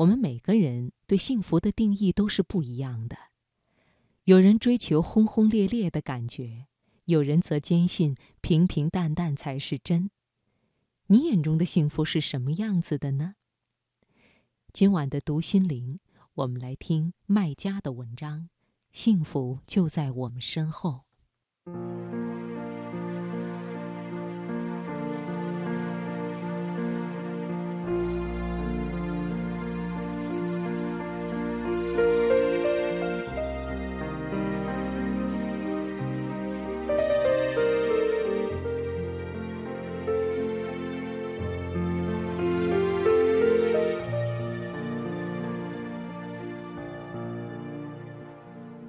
我们每个人对幸福的定义都是不一样的。有人追求轰轰烈烈的感觉，有人则坚信平平淡淡才是真。你眼中的幸福是什么样子的呢？今晚的读心灵，我们来听麦家的文章：幸福就在我们身后。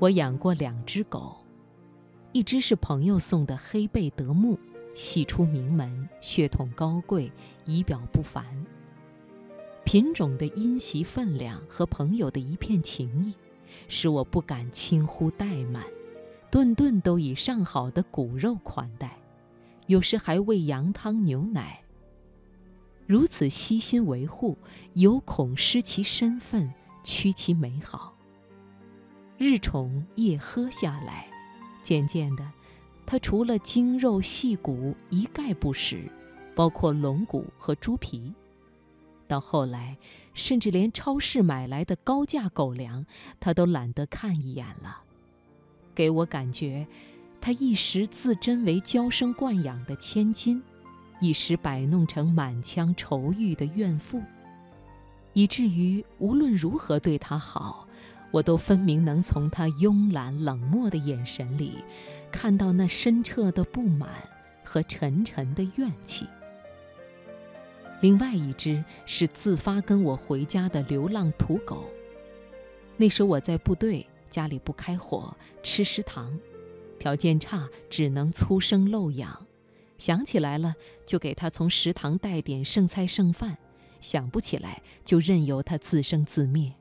我养过两只狗，一只是朋友送的黑贝德牧，系出名门，血统高贵，仪表不凡。品种的因袭分量和朋友的一片情谊，使我不敢轻忽怠慢，顿顿都以上好的骨肉款待，有时还喂羊汤牛奶。如此悉心维护，有恐失其身份，屈其美好。日宠夜喝下来，渐渐的，他除了精肉细骨一概不食，包括龙骨和猪皮。到后来，甚至连超市买来的高价狗粮，他都懒得看一眼了。给我感觉，他一时自珍为娇生惯养的千金，一时摆弄成满腔愁郁的怨妇，以至于无论如何对他好。我都分明能从他慵懒冷漠的眼神里，看到那深彻的不满和沉沉的怨气。另外一只是自发跟我回家的流浪土狗。那时我在部队，家里不开火，吃食堂，条件差，只能粗生漏养。想起来了，就给他从食堂带点剩菜剩饭；想不起来，就任由他自生自灭。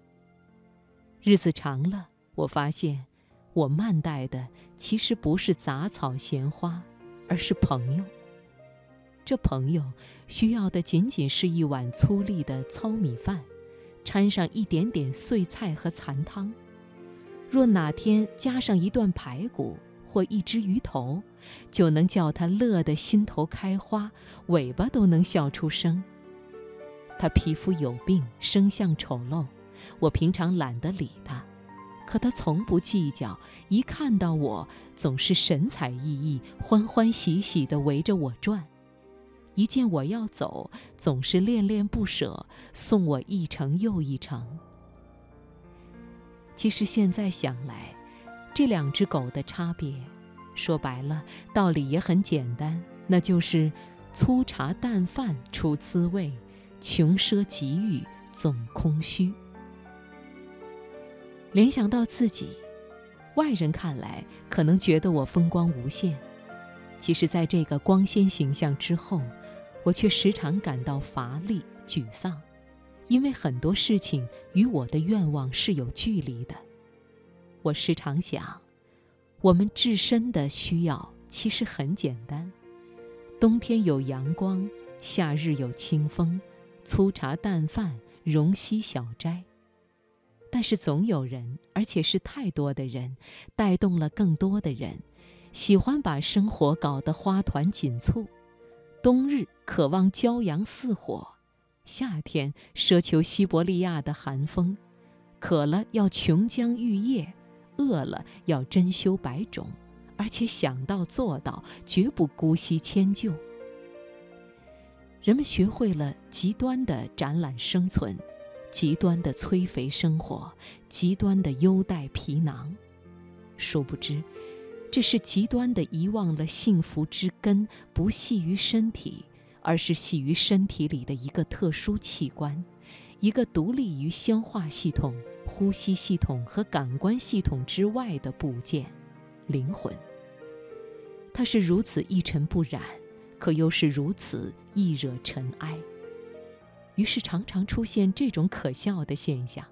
日子长了，我发现，我慢待的其实不是杂草闲花，而是朋友。这朋友需要的仅仅是一碗粗粝的糙米饭，掺上一点点碎菜和残汤。若哪天加上一段排骨或一只鱼头，就能叫他乐得心头开花，尾巴都能笑出声。他皮肤有病，生相丑陋。我平常懒得理他，可他从不计较。一看到我，总是神采奕奕、欢欢喜喜地围着我转；一见我要走，总是恋恋不舍，送我一程又一程。其实现在想来，这两只狗的差别，说白了，道理也很简单，那就是粗茶淡饭出滋味，穷奢极欲总空虚。联想到自己，外人看来可能觉得我风光无限，其实，在这个光鲜形象之后，我却时常感到乏力、沮丧，因为很多事情与我的愿望是有距离的。我时常想，我们自身的需要其实很简单：冬天有阳光，夏日有清风，粗茶淡饭，容膝小斋。但是总有人，而且是太多的人，带动了更多的人，喜欢把生活搞得花团锦簇。冬日渴望骄阳似火，夏天奢求西伯利亚的寒风，渴了要琼浆玉液，饿了要珍馐百种，而且想到做到，绝不姑息迁就。人们学会了极端的展览生存。极端的催肥生活，极端的优待皮囊，殊不知，这是极端的遗忘了幸福之根不系于身体，而是系于身体里的一个特殊器官，一个独立于消化系统、呼吸系统和感官系统之外的部件——灵魂。它是如此一尘不染，可又是如此易惹尘埃。于是常常出现这种可笑的现象：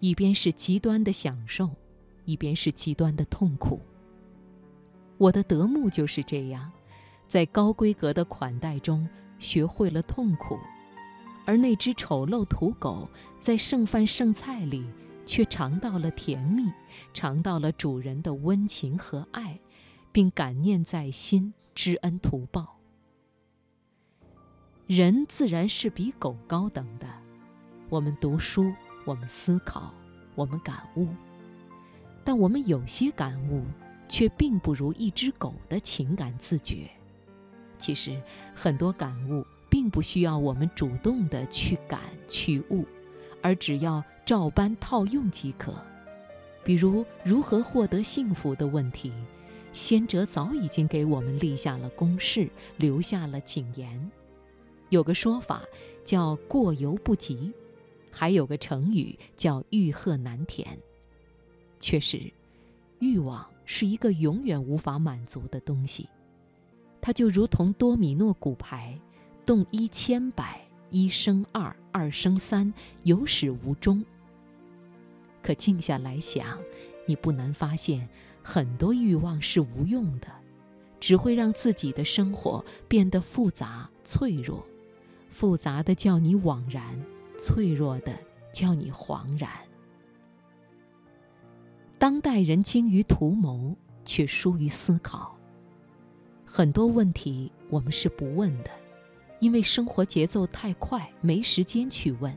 一边是极端的享受，一边是极端的痛苦。我的德牧就是这样，在高规格的款待中学会了痛苦，而那只丑陋土狗在剩饭剩菜里，却尝到了甜蜜，尝到了主人的温情和爱，并感念在心，知恩图报。人自然是比狗高等的，我们读书，我们思考，我们感悟，但我们有些感悟，却并不如一只狗的情感自觉。其实，很多感悟。并不需要我们主动的去感去悟，而只要照搬套用即可。比如如何获得幸福的问题，先哲早已经给我们立下了公式，留下了警言。有个说法叫“过犹不及”，还有个成语叫“欲壑难填”。确实，欲望是一个永远无法满足的东西，它就如同多米诺骨牌。动一千百，一生二，二生三，有始无终。可静下来想，你不难发现，很多欲望是无用的，只会让自己的生活变得复杂脆弱。复杂的叫你惘然，脆弱的叫你惶然。当代人精于图谋，却疏于思考。很多问题我们是不问的。因为生活节奏太快，没时间去问。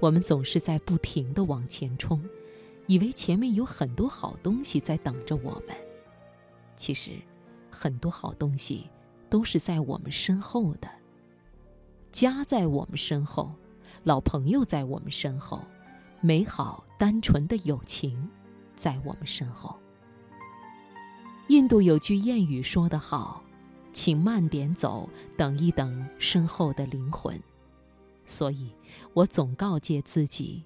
我们总是在不停地往前冲，以为前面有很多好东西在等着我们。其实，很多好东西都是在我们身后的。家在我们身后，老朋友在我们身后，美好单纯的友情在我们身后。印度有句谚语说得好。请慢点走，等一等身后的灵魂。所以，我总告诫自己，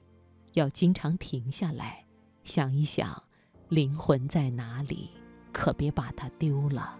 要经常停下来，想一想，灵魂在哪里，可别把它丢了。